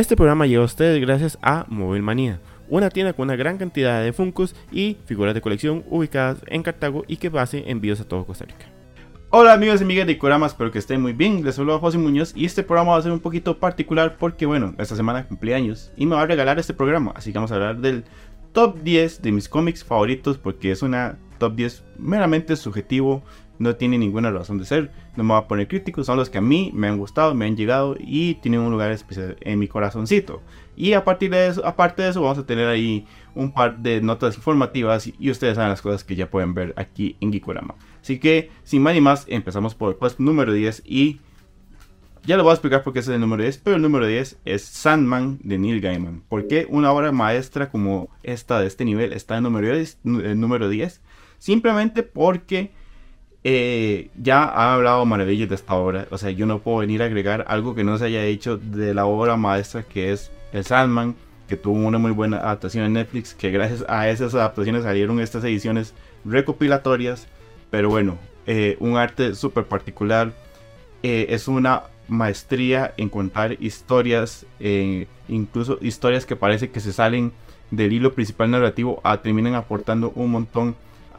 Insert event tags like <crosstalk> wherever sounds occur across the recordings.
Este programa llega a ustedes gracias a Mobile Manía, una tienda con una gran cantidad de Funkos y figuras de colección ubicadas en Cartago y que hace envíos a todo Costa Rica. Hola amigos y amigas de Ikorama, espero que estén muy bien. Les saludo a José Muñoz y este programa va a ser un poquito particular porque, bueno, esta semana cumpleaños y me va a regalar este programa. Así que vamos a hablar del top 10 de mis cómics favoritos porque es una top 10 meramente subjetivo, no tiene ninguna razón de ser. No me voy a poner crítico, son los que a mí me han gustado, me han llegado y tienen un lugar especial en mi corazoncito. Y a partir de eso, aparte de eso, vamos a tener ahí un par de notas informativas y ustedes saben las cosas que ya pueden ver aquí en Gikorama. Así que, sin más ni más, empezamos por el puesto número 10 y ya lo voy a explicar por qué es el número 10, pero el número 10 es Sandman de Neil Gaiman. ¿Por qué una obra maestra como esta de este nivel está en número 10? El número 10? Simplemente porque eh, ya ha hablado maravillas de esta obra. O sea, yo no puedo venir a agregar algo que no se haya hecho de la obra maestra que es el Sandman, que tuvo una muy buena adaptación en Netflix, que gracias a esas adaptaciones salieron estas ediciones recopilatorias pero bueno, eh, un arte súper particular. Eh, es una maestría en contar historias, eh, incluso historias que parece que se salen del hilo principal narrativo, a, terminan aportando un montón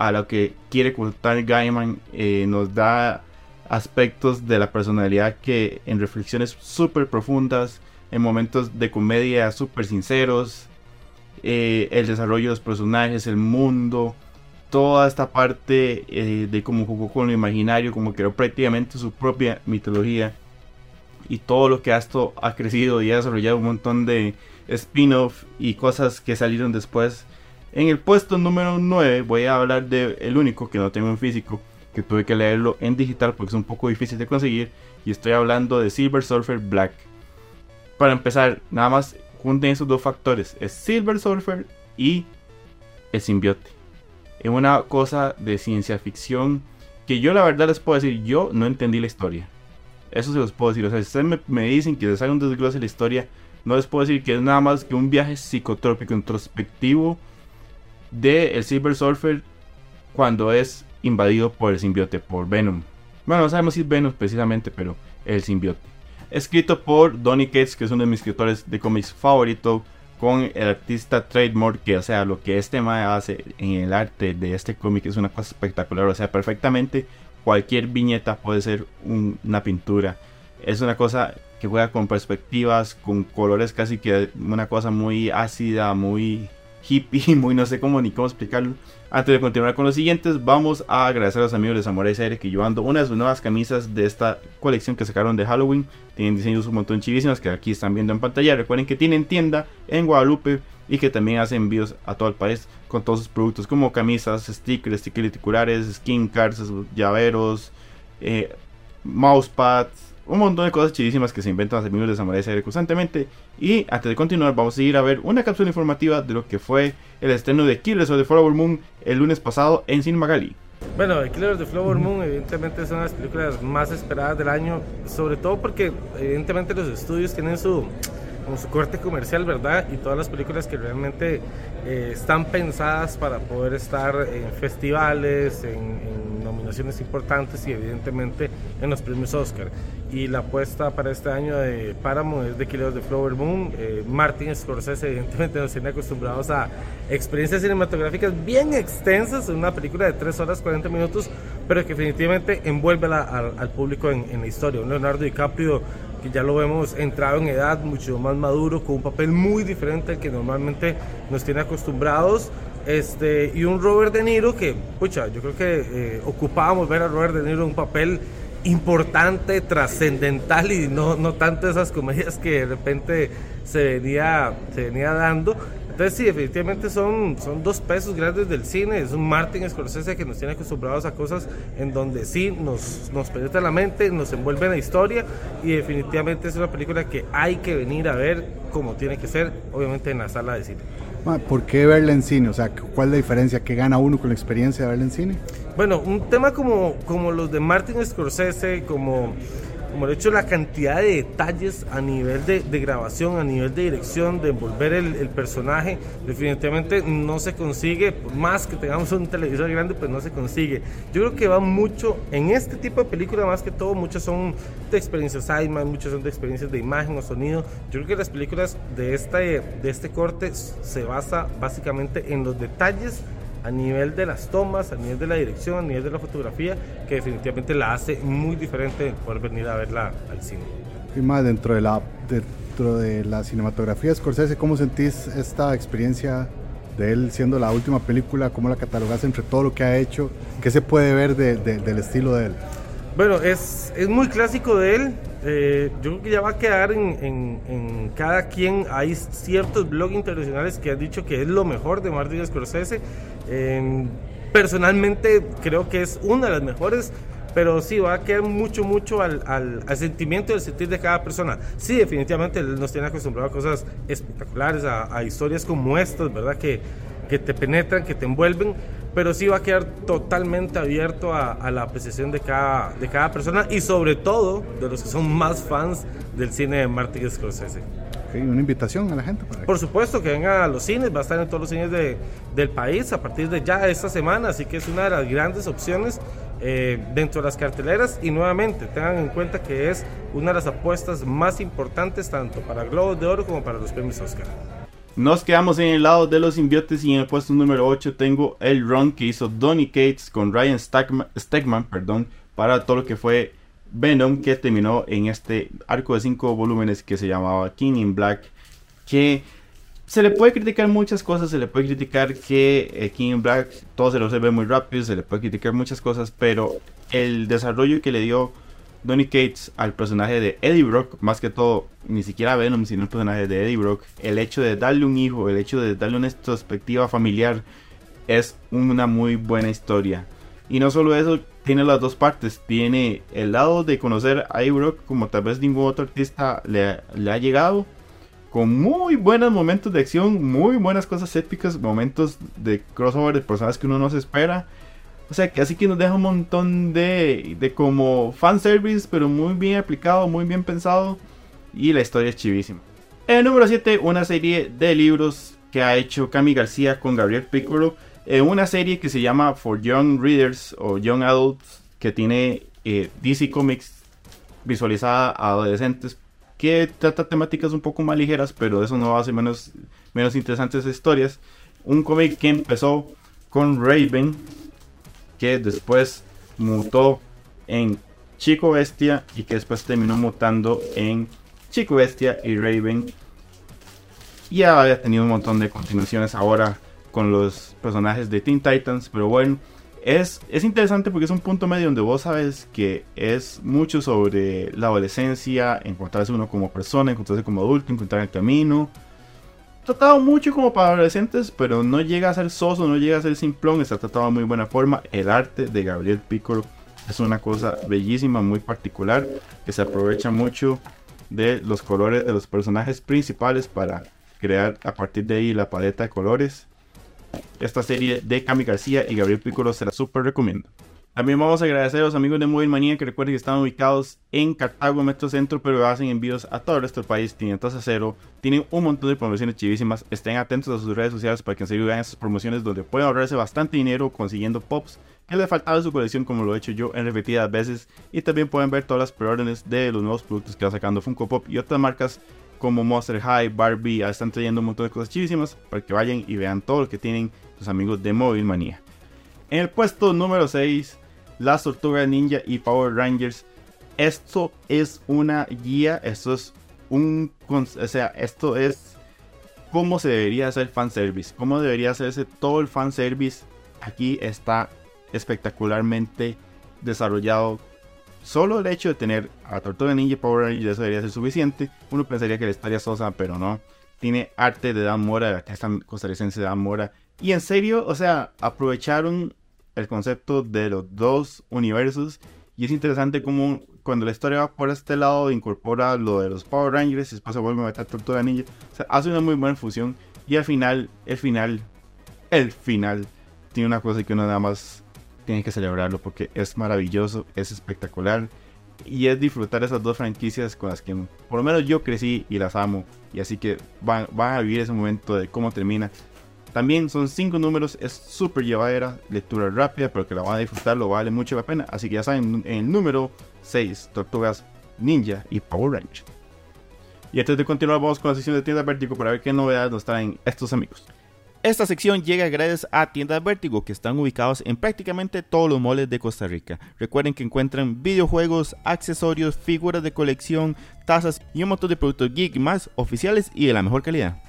a lo que quiere contar Gaiman. nos da aspectos de la personalidad que en reflexiones súper profundas, en momentos de comedia súper sinceros, el desarrollo de los personajes, el mundo, toda esta parte eh, de cómo jugó con lo imaginario, como creó prácticamente su propia mitología y todo lo que esto ha crecido y ha desarrollado un montón de spin-off y cosas que salieron después. En el puesto número 9 voy a hablar de el único que no tengo en físico, que tuve que leerlo en digital porque es un poco difícil de conseguir y estoy hablando de Silver Surfer Black. Para empezar, nada más junten esos dos factores, es Silver Surfer y el simbiote es una cosa de ciencia ficción que yo la verdad les puedo decir, yo no entendí la historia. Eso se los puedo decir. O sea, si ustedes me, dicen que les haga un desglose de la historia, no les puedo decir que es nada más que un viaje psicotrópico introspectivo de el Silver Surfer cuando es invadido por el simbiote, por Venom. Bueno, no sabemos si es Venom precisamente, pero el simbiote. Escrito por Donny Cates, que es uno de mis escritores de cómics favorito con el artista trademark que o sea lo que este mae hace en el arte de este cómic es una cosa espectacular o sea perfectamente cualquier viñeta puede ser una pintura es una cosa que juega con perspectivas con colores casi que una cosa muy ácida muy hippie <laughs> muy no sé cómo ni cómo explicarlo antes de continuar con los siguientes, vamos a agradecer a los amigos de Samurai Series que llevando una de sus nuevas camisas de esta colección que sacaron de Halloween. Tienen diseños un montón chivísimas que aquí están viendo en pantalla. Recuerden que tienen tienda en Guadalupe y que también hacen envíos a todo el país con todos sus productos como camisas, stickers, stickers reticulares, skin cards, llaveros, eh, mousepads, un montón de cosas chidísimas que se inventan los amigos de Samurai Series constantemente. Y antes de continuar, vamos a ir a ver una cápsula informativa de lo que fue el estreno de Killers of the Flower Moon el lunes pasado en Cinemagali. Bueno, Killers of the Flower Moon evidentemente son las películas más esperadas del año, sobre todo porque evidentemente los estudios tienen su, su corte comercial, ¿verdad? Y todas las películas que realmente eh, están pensadas para poder estar en festivales, en, nominaciones importantes y evidentemente en los premios Oscar. Y la apuesta para este año de Paramount es de Killers de Flower Moon. Eh, Martin Scorsese evidentemente nos tiene acostumbrados a experiencias cinematográficas bien extensas, en una película de 3 horas 40 minutos, pero que definitivamente envuelve al, público en, en la historia. Leonardo DiCaprio que ya lo vemos entrado en edad, mucho más maduro, con un papel muy diferente al que normalmente nos tiene acostumbrados. Este, y un Robert De Niro que, pucha, yo creo que eh, ocupábamos ver a Robert De Niro un papel importante, trascendental y no, no tanto esas comedias que de repente se venía, se venía dando. Entonces sí, definitivamente son, son dos pesos grandes del cine. Es un Martin Scorsese que nos tiene acostumbrados a cosas en donde sí nos, nos penetra la mente, nos envuelve en la historia y definitivamente es una película que hay que venir a ver como tiene que ser, obviamente en la sala de cine. ¿Por qué verla en cine? O sea, ¿cuál es la diferencia? ¿Qué gana uno con la experiencia de verla en cine? Bueno, un tema como, como los de Martin Scorsese, como como el hecho de la cantidad de detalles a nivel de, grabación, a nivel de dirección, de envolver el, personaje, definitivamente no se consigue, por más que tengamos un televisor grande, pues no se consigue. Yo creo que va mucho en este tipo de películas, más que todo, muchas son de experiencias IMAX, muchas son de experiencias de imagen o sonido. Yo creo que las películas de este, de este corte se basa básicamente en los detalles a nivel de las tomas, a nivel de la dirección, a nivel de la fotografía, que definitivamente la hace muy diferente de poder venir a verla al cine. Y más dentro de la dentro de la cinematografía Scorsese, ¿cómo sentís esta experiencia de él siendo la última película? ¿Cómo la catalogás entre todo lo que ha hecho? ¿Qué se puede ver de, de, del estilo de él? Bueno, es, es muy clásico de él. Eh, yo creo que ya va a quedar en, en, en, cada quien. Hay ciertos blogs internacionales que han dicho que es lo mejor de Martin Scorsese. Eh, personalmente creo que es una de las mejores. Pero sí, va a quedar mucho, mucho al, al, al sentimiento y al sentir de cada persona. Sí, definitivamente nos tiene acostumbrado a cosas espectaculares, a, a historias como estas, ¿verdad? Que, que te penetran, que te envuelven pero sí va a quedar totalmente abierto a, a, la apreciación de cada, de cada persona y sobre todo de los que son más fans del cine de Martin Scorsese. Okay, una invitación a la gente. Para Por supuesto, que vengan a los cines, va a estar en todos los cines de, del país a partir de ya esta semana, así que es una de las grandes opciones eh, dentro de las carteleras y nuevamente tengan en cuenta que es una de las apuestas más importantes tanto para Globos de Oro como para los premios Oscar. Nos quedamos en el lado de los simbiotes y en el puesto número 8 tengo el run que hizo Donny Cates con Ryan Stegman, perdón, para todo lo que fue Venom que terminó en este arco de 5 volúmenes que se llamaba King in Black que se le puede criticar muchas cosas, se le puede criticar que eh, King in Black todo se lo ve muy rápido, se le puede criticar muchas cosas, pero el desarrollo que le dio Donny Cates al personaje de Eddie Brock, más que todo, ni siquiera Venom, sino el personaje de Eddie Brock, el hecho de darle un hijo, el hecho de darle una perspectiva familiar, es una muy buena historia. Y no solo eso, tiene las dos partes. Tiene el lado de conocer a Eddie Brock como tal vez ningún otro artista le, le ha llegado. Con muy buenos momentos de acción, muy buenas cosas épicas, momentos de crossover de personas que uno no se espera. O sea, que así que nos deja un montón de, de como fanservice, pero muy bien aplicado, muy bien pensado. Y la historia es chivísima. El número 7, una serie de libros que ha hecho Cami García con Gabriel Piccolo. Eh, una serie que se llama For Young Readers o Young Adults, que tiene eh, DC Comics visualizada a adolescentes, que trata temáticas un poco más ligeras, pero eso no hace menos, menos interesantes historias. Un cómic que empezó con Raven, que después mutó en Chico Bestia y que después terminó mutando en Chico Bestia y Raven. Y había tenido un montón de continuaciones ahora con los personajes de Teen Titans, pero bueno, es, es interesante porque es un punto medio donde vos sabes que es mucho sobre la adolescencia, encontrarse uno como persona, encontrarse como adulto, encontrar el camino tratado mucho como para adolescentes, pero no llega a ser soso, no llega a ser simplón, está tratado de muy buena forma. El arte de Gabriel Piccolo es una cosa bellísima, muy particular, que se aprovecha mucho de los colores de los personajes principales para crear a partir de ahí la paleta de colores. Esta serie de Cami García y Gabriel Piccolo se la super recomiendo. También vamos a agradecer a los amigos de Mobile Manía que recuerden que están ubicados en Cartago, Metro Centro, pero hacen envíos a todo el resto del país, tienen tasa cero, tienen un montón de promociones chivísimas. Estén atentos a sus redes sociales para que en serio vean esas promociones donde pueden ahorrarse bastante dinero consiguiendo pops que les faltaba de su colección, como lo he hecho yo en repetidas veces. Y también pueden ver todas las preórdenes de los nuevos productos que va sacando Funko Pop y otras marcas como Monster High, Barbie, están trayendo un montón de cosas chivísimas para que vayan y vean todo lo que tienen sus amigos de Mobile Manía. En el puesto número 6 las Tortugas Ninja y Power Rangers. Esto es una guía, esto es un, o sea, esto es cómo se debería hacer fanservice, cómo debería hacerse todo el fanservice. Aquí está espectacularmente desarrollado. Solo el hecho de tener a Tortuga Ninja y Power Rangers eso debería ser suficiente. Uno pensaría que la historia es sosa, pero no. Tiene arte de Dan Mora, de Dan Mora. Y en serio, o sea, aprovecharon el concepto de los dos universos. Y es interesante como cuando la historia va por este lado incorpora lo de los Power Rangers y después se vuelve a meter Tortuga Ninja. O sea, hace una muy buena fusión. Y al final, el final, el final, tiene una cosa que uno nada más tiene que celebrarlo porque es maravilloso, es espectacular. y es disfrutar esas dos franquicias con las que por lo menos yo crecí y las amo. Y así que van, van a vivir ese momento de cómo termina. También son cinco números, es súper llevadera, lectura rápida, pero que la van a disfrutar, lo vale mucho la pena. Así que ya saben, en el número 6, Tortugas Ninja y Power Rangers. Y antes de continuar, vamos con la sesión de tienda Vértigo para ver qué novedades nos traen estos amigos. Esta sección llega gracias a Tiendas Vértigo, que están ubicados en prácticamente todos los moles de Costa Rica. Recuerden que encuentran videojuegos, accesorios, figuras de colección, tazas y un montón de productos geek más oficiales y de la mejor calidad.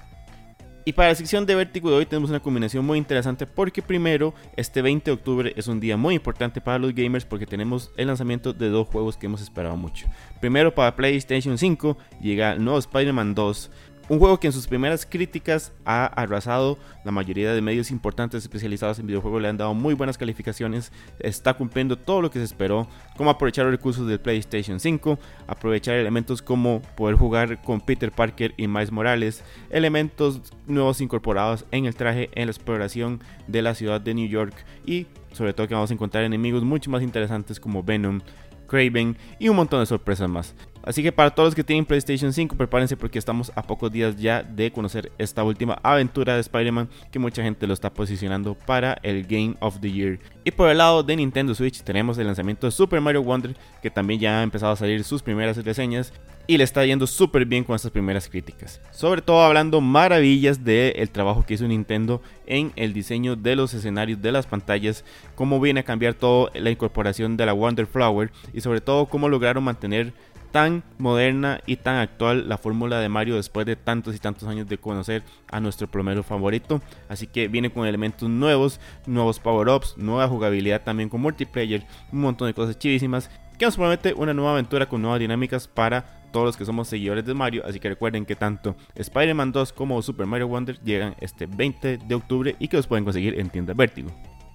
Y para la sección de Vértigo de hoy tenemos una combinación muy interesante porque primero, este 20 de octubre es un día muy importante para los gamers porque tenemos el lanzamiento de dos juegos que hemos esperado mucho. Primero para PlayStation 5 llega el nuevo Spider-Man 2, un juego que en sus primeras críticas ha arrasado, la mayoría de medios importantes especializados en videojuegos le han dado muy buenas calificaciones, está cumpliendo todo lo que se esperó, como aprovechar los recursos del PlayStation 5, aprovechar elementos como poder jugar con Peter Parker y Miles Morales, elementos nuevos incorporados en el traje, en la exploración de la ciudad de New York y sobre todo que vamos a encontrar enemigos mucho más interesantes como Venom, Craven y un montón de sorpresas más. Así que para todos los que tienen PlayStation 5, prepárense porque estamos a pocos días ya de conocer esta última aventura de Spider-Man que mucha gente lo está posicionando para el Game of the Year. Y por el lado de Nintendo Switch tenemos el lanzamiento de Super Mario Wonder que también ya ha empezado a salir sus primeras reseñas y le está yendo súper bien con estas primeras críticas. Sobre todo hablando maravillas del trabajo que hizo Nintendo en el diseño de los escenarios de las pantallas, cómo viene a cambiar todo la incorporación de la Wonder Flower y sobre todo cómo lograron mantener tan moderna y tan actual la fórmula de Mario después de tantos y tantos años de conocer a nuestro plomero favorito. Así que viene con elementos nuevos, nuevos power-ups, nueva jugabilidad también con multiplayer, un montón de cosas chivísimas que nos promete una nueva aventura con nuevas dinámicas para todos los que somos seguidores de Mario. Así que recuerden que tanto Spider-Man 2 como Super Mario Wonder llegan este 20 de octubre y que los pueden conseguir en tiendas Vértigo.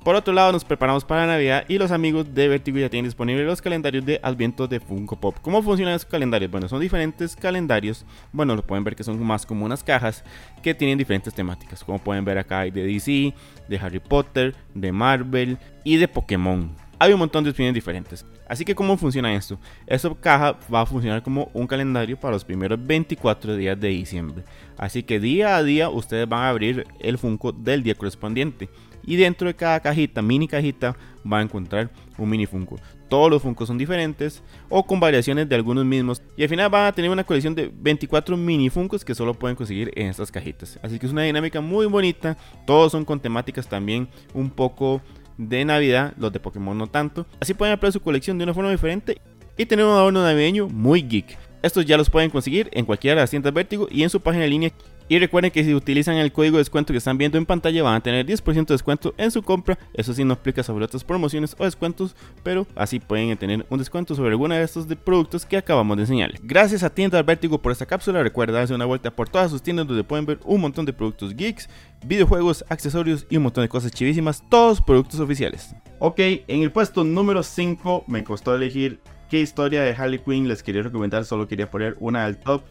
Por otro lado, nos preparamos para Navidad y los amigos de Vertigo ya tienen disponibles los calendarios de Adviento de Funko Pop. ¿Cómo funcionan esos calendarios? Bueno, son diferentes calendarios. Bueno, lo pueden ver que son más como unas cajas que tienen diferentes temáticas. Como pueden ver acá hay de DC, de Harry Potter, de Marvel y de Pokémon. Hay un montón de opciones diferentes. Así que, ¿cómo funciona esto? Esta caja va a funcionar como un calendario para los primeros 24 días de diciembre. Así que día a día ustedes van a abrir el Funko del día correspondiente y dentro de cada cajita, mini cajita, va a encontrar un mini Funko. Todos los Funko son diferentes o con variaciones de algunos mismos. Y al final van a tener una colección de 24 mini Funkos que solo pueden conseguir en estas cajitas. Así que es una dinámica muy bonita. Todos son con temáticas también un poco de Navidad, los de Pokémon no tanto. Así pueden ampliar su colección de una forma diferente y tener un adorno navideño muy geek. Estos ya los pueden conseguir en cualquiera de las tiendas Vértigo y en su página en línea y recuerden que si utilizan el código de descuento que están viendo en pantalla van a tener 10% de descuento en su compra. Eso sí no explica sobre otras promociones o descuentos, pero así pueden tener un descuento sobre alguno de estos productos que acabamos de enseñarles. Gracias a Tienda Vértigo por esta cápsula. Recuerda darse una vuelta por todas sus tiendas donde pueden ver un montón de productos geeks, videojuegos, accesorios y un montón de cosas chivísimas, todos productos oficiales. Ok, en el puesto número 5 me costó elegir qué historia de Harley Quinn les quería recomendar, solo quería poner una al top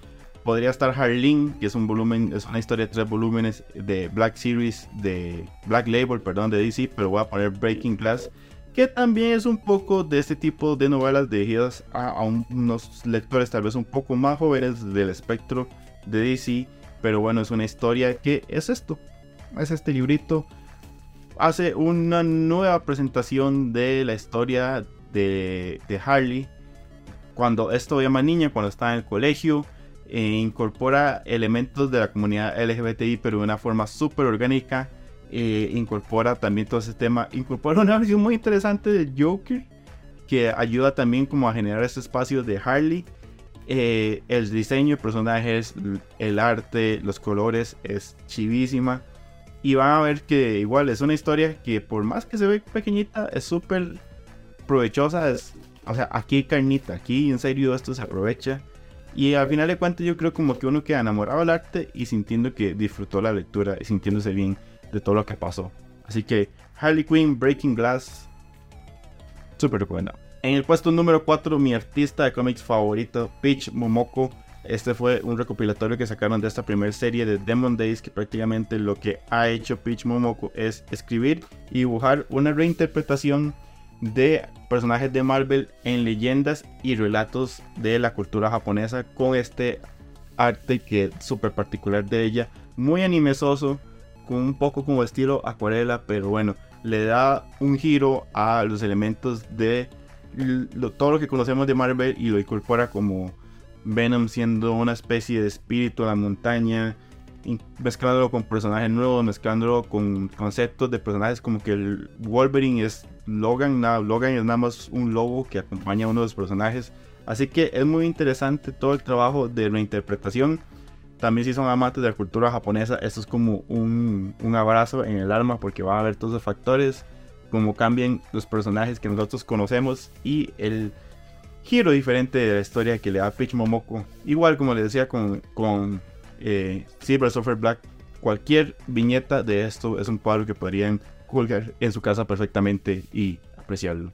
podría estar Harleen, que es un volumen, es una historia de tres volúmenes de Black Series, de Black Label, perdón, de DC, pero voy a poner Breaking Glass, que también es un poco de este tipo de novelas dirigidas a, unos lectores tal vez un poco más jóvenes del espectro de DC, pero bueno, es una historia que es esto, es este librito. Hace una nueva presentación de la historia de, de Harley cuando esto llama niña, cuando está en el colegio e incorpora elementos de la comunidad LGBTI, pero de una forma súper orgánica. Eh, incorpora también todo ese tema. Incorpora una versión muy interesante del Joker, que ayuda también como a generar ese espacio de Harley. Eh, el diseño de personajes, el arte, los colores es chivísima. Y van a ver que igual es una historia que por más que se ve pequeñita, es súper provechosa. Es, o sea, aquí carnita, aquí en serio esto se aprovecha. Y al final de cuentas yo creo como que uno queda enamorado del arte y sintiendo que disfrutó la lectura y sintiéndose bien de todo lo que pasó. Así que Harley Quinn, Breaking Glass, súper recomendado. En el puesto número 4, mi artista de cómics favorito, Peach Momoko. Este fue un recopilatorio que sacaron de esta primera serie de Demon Days, que prácticamente lo que ha hecho Peach Momoko es escribir y dibujar una reinterpretación de personajes de Marvel en leyendas y relatos de la cultura japonesa con este arte que es súper particular de ella, muy animesoso, con un poco como estilo acuarela, pero bueno, le da un giro a los elementos de todo lo que conocemos de Marvel y lo incorpora como Venom siendo una especie de espíritu de la montaña, mezclándolo con personajes nuevos, mezclándolo con conceptos de personajes como que el Wolverine es Logan, Logan es nada más un lobo que acompaña a uno de los personajes. Así que es muy interesante todo el trabajo de reinterpretación. También si son amantes de la cultura japonesa, esto es como un, un abrazo en el alma porque va a haber todos los factores, como cambian los personajes que nosotros conocemos y el giro diferente de la historia que le da Peach Momoko. Igual como le decía con, con eh, Silver Surfer Black, cualquier viñeta de esto es un cuadro que podrían colgar en su casa perfectamente y apreciarlo.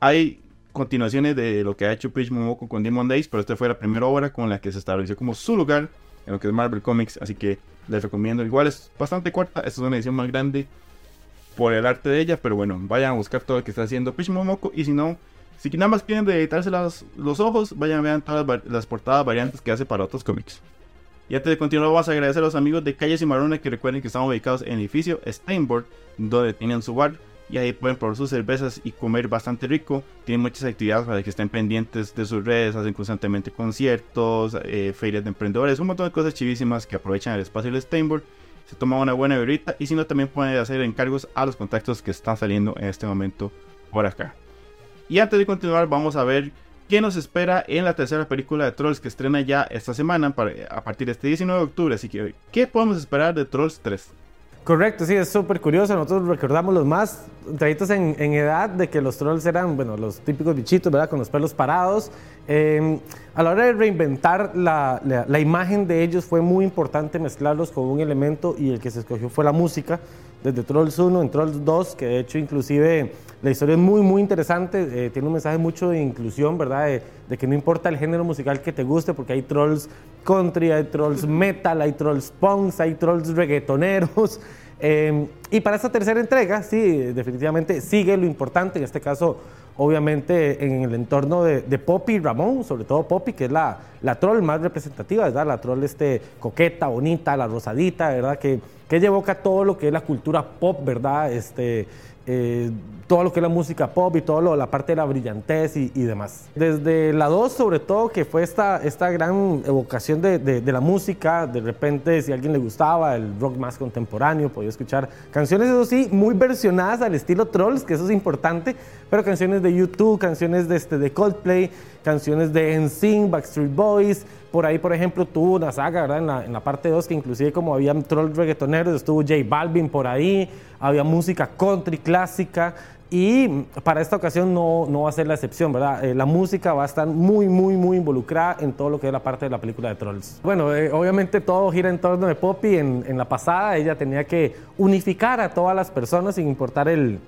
Hay continuaciones de lo que ha hecho Peach Momoko con Demon Days, pero esta fue la primera obra con la que se estableció como su lugar en lo que es Marvel Comics, así que les recomiendo. Igual es bastante corta, esta es una edición más grande por el arte de ella, pero bueno, vayan a buscar todo lo que está haciendo Peach Momoko y si no, si nada más quieren dedicarse los ojos, vayan a ver todas las, portadas variantes que hace para otros cómics. Y antes de continuar, vamos a agradecer a los amigos de Calles y Marones que recuerden que estamos ubicados en el edificio Steinboard, donde tienen su bar. Y ahí pueden probar sus cervezas y comer bastante rico. Tienen muchas actividades para que estén pendientes de sus redes. Hacen constantemente conciertos, eh, ferias de emprendedores, un montón de cosas chivísimas que aprovechan el espacio del Steinboard. Se toma una buena berrita y si no, también pueden hacer encargos a los contactos que están saliendo en este momento por acá. Y antes de continuar, vamos a ver qué nos espera en la tercera película de Trolls que estrena ya esta semana a partir de este 19 de octubre. Así que, ¿qué podemos esperar de Trolls 3? Correcto, sí, es súper curioso. Nosotros recordamos los más traídos en, edad de que los trolls eran, bueno, los típicos bichitos, ¿verdad? Con los pelos parados. Em, a la hora de reinventar la, la, imagen de ellos fue muy importante mezclarlos con un elemento y el que se escogió fue la música. Desde Trolls 1 en Trolls 2, que de hecho inclusive la historia es muy, muy interesante, eh, tiene un mensaje mucho de inclusión, ¿verdad? De, que no importa el género musical que te guste, porque hay trolls country, hay trolls metal, hay trolls punks, hay trolls reggaetoneros. <laughs> Em, y para esta tercera entrega, sí, definitivamente sigue lo importante, en este caso, obviamente, en el entorno de, Poppy y Ramón, sobre todo Poppy, que es la, la troll más representativa, ¿verdad? La troll este, coqueta, bonita, la rosadita, ¿verdad? Que, que evoca todo lo que es la cultura pop, ¿verdad? Este, eh, todo lo que es la música pop y todo lo, la parte de la brillantez y, demás. Desde la 2, sobre todo, que fue esta, esta gran evocación de, de, la música, de repente, si a alguien le gustaba el rock más contemporáneo, podía escuchar canciones, eso sí, muy versionadas al estilo Trolls, que eso es importante, pero canciones de YouTube, canciones de, este, de Coldplay, canciones de NSYNC, Backstreet Boys, por ahí, por ejemplo, tuvo una saga, ¿verdad? En la, en la parte 2, que inclusive como había trolls reggaetoneros, estuvo J Balvin por ahí, había música country clásica, y para esta ocasión no, no va a ser la excepción, ¿verdad? Eh, la música va a estar muy, muy, muy involucrada en todo lo que es la parte de la película de Trolls. Bueno, eh, obviamente todo gira en torno de Poppy. En, en, la pasada ella tenía que unificar a todas las personas sin importar el,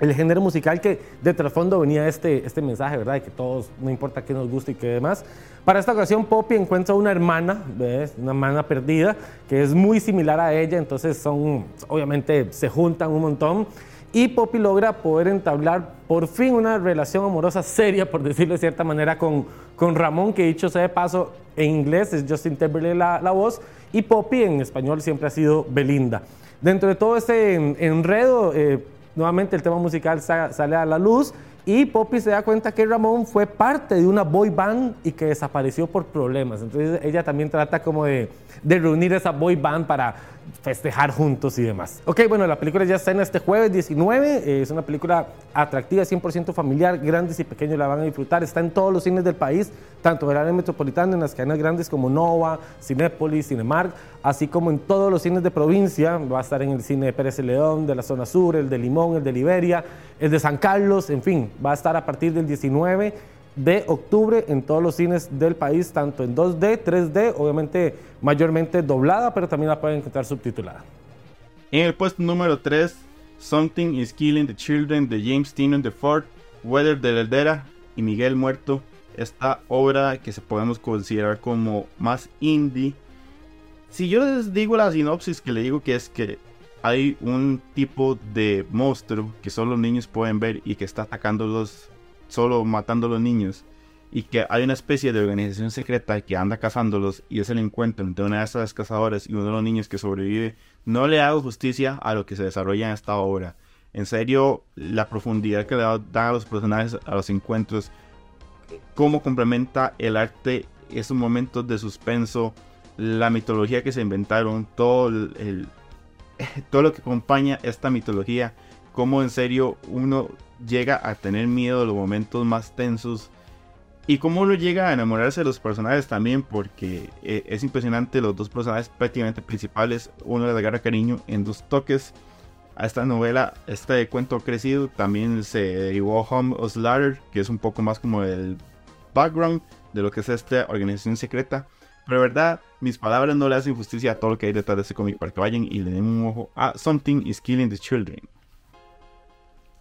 el género musical que de trasfondo venía este, este mensaje, ¿verdad? De que todos, no importa qué nos guste y qué demás. Para esta ocasión, Poppy encuentra una hermana, ¿ves? Una hermana perdida, que es muy similar a ella, entonces son, obviamente, se juntan un montón y Poppy logra poder entablar por fin una relación amorosa seria, por decirlo de cierta manera, con, con Ramón, que dicho sea de paso, en inglés es Justin Timberlake la, la voz, y Poppy en español siempre ha sido Belinda. Dentro de todo este enredo, eh, nuevamente el tema musical sale a la luz y Poppy se da cuenta que Ramón fue parte de una boy band y que desapareció por problemas. Entonces ella también trata como de, de reunir esa boy band para festejar juntos y demás. Ok, bueno, la película ya está en este jueves 19. es una película atractiva, 100% familiar. Grandes y pequeños la van a disfrutar. Está en todos los cines del país, tanto en el área metropolitana, en las cadenas grandes como Nova, Cinépolis, Cinemark, así como en todos los cines de provincia. Va a estar en el cine de Pérez León, de la zona sur, el de Limón, el de Liberia, el de San Carlos, en fin, va a estar a partir del 19 de octubre en todos los cines del país, tanto en 2D, 3D, obviamente mayormente doblada, pero también la pueden encontrar subtitulada. En el puesto número 3, Something is Killing the Children de James Tynion de Ford, Weather de Eldera y Miguel Muerto. Esta obra que se podemos considerar como más indie. Si yo les digo la sinopsis que le digo que es que hay un tipo de monstruo que solo los niños pueden ver y que está atacándolos, solo matando a los niños. Y que hay una especie de organización secreta que anda cazándolos y es el encuentro entre una de esas cazadoras y uno de los niños que sobrevive. No le hago justicia a lo que se desarrolla en esta obra. En serio, la profundidad que le dan a los personajes, a los encuentros, cómo complementa el arte esos momentos de suspenso, la mitología que se inventaron, todo el, <laughs> todo lo que acompaña esta mitología, cómo en serio uno llega a tener miedo de los momentos más tensos y cómo uno llega a enamorarse de los personajes también, porque eh, es impresionante los dos personajes prácticamente principales, uno le agarra cariño en dos toques a esta novela, este cuento crecido, también se derivó Home of Slaughter, que es un poco más como el background de lo que es esta organización secreta. Pero de verdad, mis palabras no le hacen justicia a todo lo que hay detrás de ese cómic para que vayan y le den un ojo a Something is Killing the Children.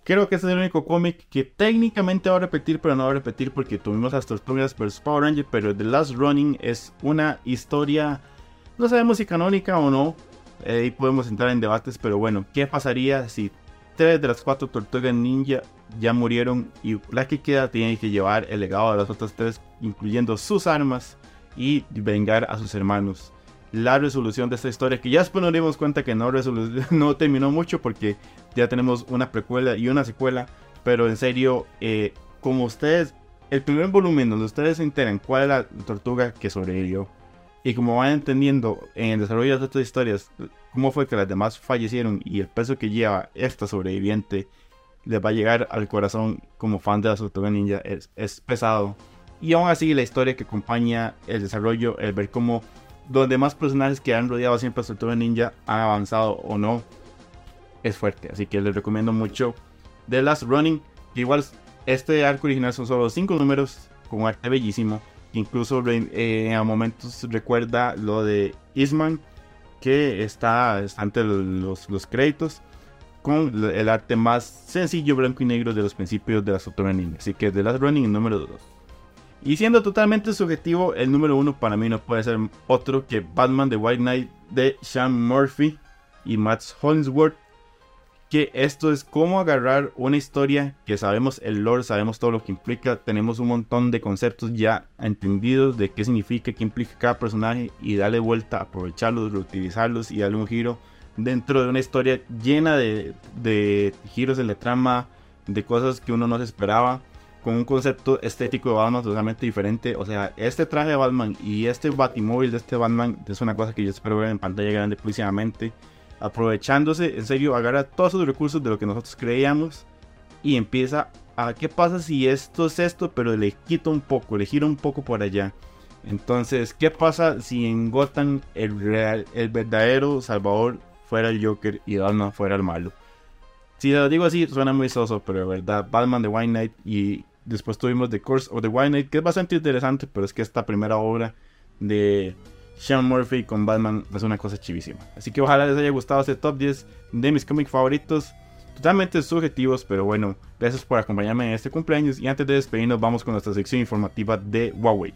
Creo que este es el único cómic que técnicamente va a repetir, pero no va a repetir porque tuvimos las Tortugas vs Power Rangers, pero The Last Running es una historia, no sabemos si canónica o no, ahí podemos entrar en debates, pero bueno, ¿qué pasaría si tres de las cuatro Tortugas Ninja ya murieron y la que queda tiene que llevar el legado de las otras tres, incluyendo sus armas y vengar a sus hermanos. La resolución de esta historia, que ya después nos dimos cuenta que no, <laughs> no terminó mucho porque ya tenemos una precuela y una secuela, pero en serio, eh, como ustedes, el primer volumen donde ustedes se enteran cuál es la tortuga que sobrevivió y como van entendiendo en el desarrollo de estas historias cómo fue que las demás fallecieron y el peso que lleva esta sobreviviente les va a llegar al corazón como fan de la Tortuga Ninja. Es, es pesado. Y aún así la historia que acompaña el desarrollo, el ver cómo los demás personajes que han rodeado siempre a Tortuga Ninja han avanzado o no, es fuerte. Así que les recomiendo mucho The Last Running. igual este arco original son solo 5 números con arte bellísimo. incluso eh, a momentos recuerda lo de Eastman que está, ante los, créditos con el arte más sencillo blanco y negro de los principios de la Ninja. Así que The Last Running número 2. Y siendo totalmente subjetivo, el número 1 para mí no puede ser otro que Batman The White Knight de Sean Murphy y Matt Hollingsworth. Que esto es como agarrar una historia que sabemos el lore, sabemos todo lo que implica, tenemos un montón de conceptos ya entendidos de qué significa, qué implica cada personaje y darle vuelta, aprovecharlos, reutilizarlos y darle un giro dentro de una historia llena de, giros en la trama, de cosas que uno no se esperaba, con un concepto estético de Batman totalmente diferente. O sea, este traje de Batman y este batimóvil de este Batman es una cosa que yo espero ver en pantalla grande próximamente. Aprovechándose, en serio, agarra todos esos recursos de lo que nosotros creíamos y empieza a qué pasa si esto es esto, pero le quita un poco, le gira un poco por allá. Entonces, ¿qué pasa si en Gotham el, real, el verdadero Salvador fuera el Joker y Batman fuera el malo. Si lo digo así, suena muy soso, pero de verdad, Batman de White Knight y después tuvimos The Curse of the White Knight, que es bastante interesante, pero es que esta primera obra de Sean Murphy con Batman es una cosa chivísima. Así que ojalá les haya gustado este top 10 de mis cómics favoritos. Totalmente subjetivos, pero bueno, gracias por acompañarme en este cumpleaños. Y antes de despedirnos, vamos con nuestra sección informativa de Huawei.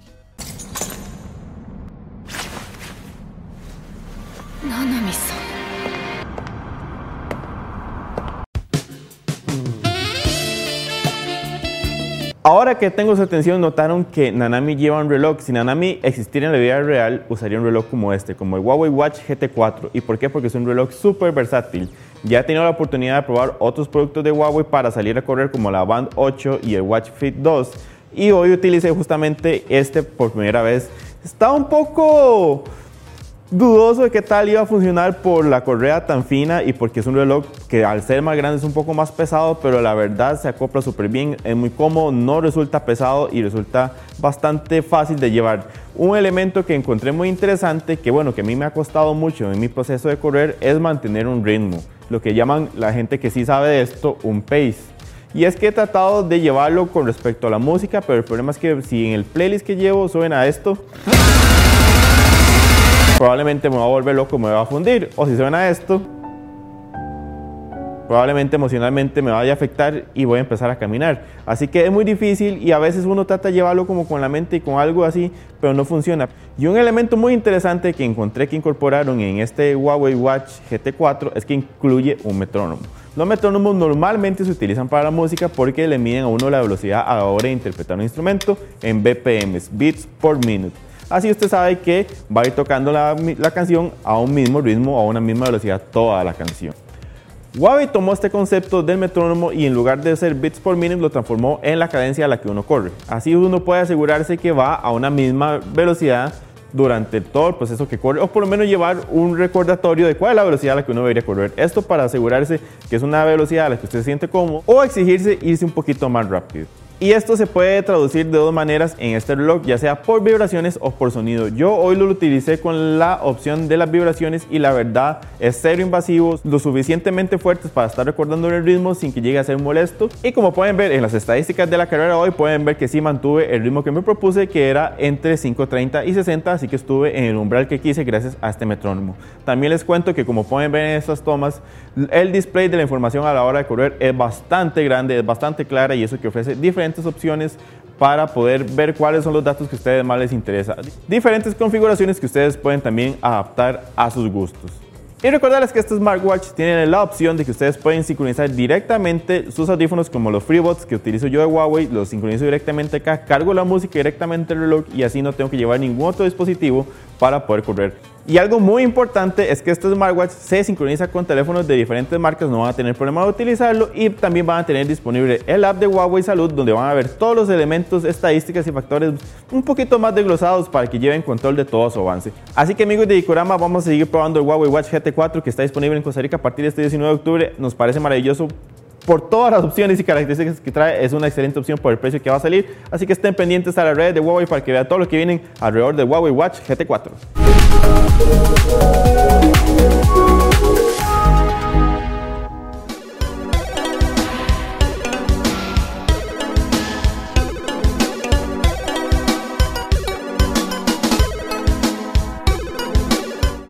Ahora que tengo su atención, notaron que Nanami lleva un reloj. Si Nanami existiera en la vida real, usaría un reloj como este, como el Huawei Watch GT4. ¿Y por qué? Porque es un reloj súper versátil. Ya he tenido la oportunidad de probar otros productos de Huawei para salir a correr como la Band 8 y el Watch Fit 2. Y hoy utilicé justamente este por primera vez. Está un poco dudoso de qué tal iba a funcionar por la correa tan fina y porque es un reloj que al ser más grande es un poco más pesado, pero la verdad se acopla súper bien, es muy cómodo, no resulta pesado y resulta bastante fácil de llevar. Un elemento que encontré muy interesante, que bueno, que a mí me ha costado mucho en mi proceso de correr, es mantener un ritmo, lo que llaman la gente que sí sabe de esto, un pace. Y es que he tratado de llevarlo con respecto a la música, pero el problema es que si en el playlist que llevo suena esto probablemente me va a volver loco, me va a fundir. O si suena esto, probablemente emocionalmente me vaya a afectar y voy a empezar a caminar. Así que es muy difícil y a veces uno trata de llevarlo como con la mente y con algo así, pero no funciona. Y un elemento muy interesante que encontré que incorporaron en este Huawei Watch GT4 es que incluye un metrónomo. Los metrónomos normalmente se utilizan para la música porque le miden a uno la velocidad a la hora de interpretar un instrumento en BPMs, beats por minute. Así usted sabe que va a ir tocando la, la canción a un mismo ritmo, a una misma velocidad toda la canción. Huawei tomó este concepto del metrónomo y en lugar de ser bits por minute lo transformó en la cadencia a la que uno corre. Así uno puede asegurarse que va a una misma velocidad durante todo el proceso que corre o por lo menos llevar un recordatorio de cuál es la velocidad a la que uno debería correr. Esto para asegurarse que es una velocidad a la que usted se siente cómodo o exigirse irse un poquito más rápido. Y esto se puede traducir de dos maneras en este reloj, ya sea por vibraciones o por sonido. Yo hoy lo utilicé con la opción de las vibraciones y la verdad es cero invasivo, lo suficientemente fuertes para estar recordando el ritmo sin que llegue a ser molesto. Y como pueden ver en las estadísticas de la carrera hoy, pueden ver que sí mantuve el ritmo que me propuse, que era entre 5.30 y 60, así que estuve en el umbral que quise gracias a este metrónomo. También les cuento que como pueden ver en estas tomas, el display de la información a la hora de correr es bastante grande, es bastante clara y eso que ofrece diferentes opciones para poder ver cuáles son los datos que a ustedes más les interesa. Diferentes configuraciones que ustedes pueden también adaptar a sus gustos. Y recordarles que este smartwatch tiene la opción de que ustedes pueden sincronizar directamente sus audífonos como los FreeBots que utilizo yo de Huawei, los sincronizo directamente acá, cargo la música directamente el reloj y así no tengo que llevar ningún otro dispositivo para poder correr. Y algo muy importante es que este smartwatch se sincroniza con teléfonos de diferentes marcas, no van a tener problema de utilizarlo y también van a tener disponible el app de Huawei Salud donde van a ver todos los elementos, estadísticas y factores un poquito más desglosados para que lleven control de todo su avance. Así que amigos de Icorama, vamos a seguir probando el Huawei Watch GT4 que está disponible en Costa Rica a partir de este 19 de octubre. Nos parece maravilloso por todas las opciones y características que trae, es una excelente opción por el precio que va a salir. Así que estén pendientes a las redes de Huawei para que vean todo lo que vienen alrededor del Huawei Watch GT4.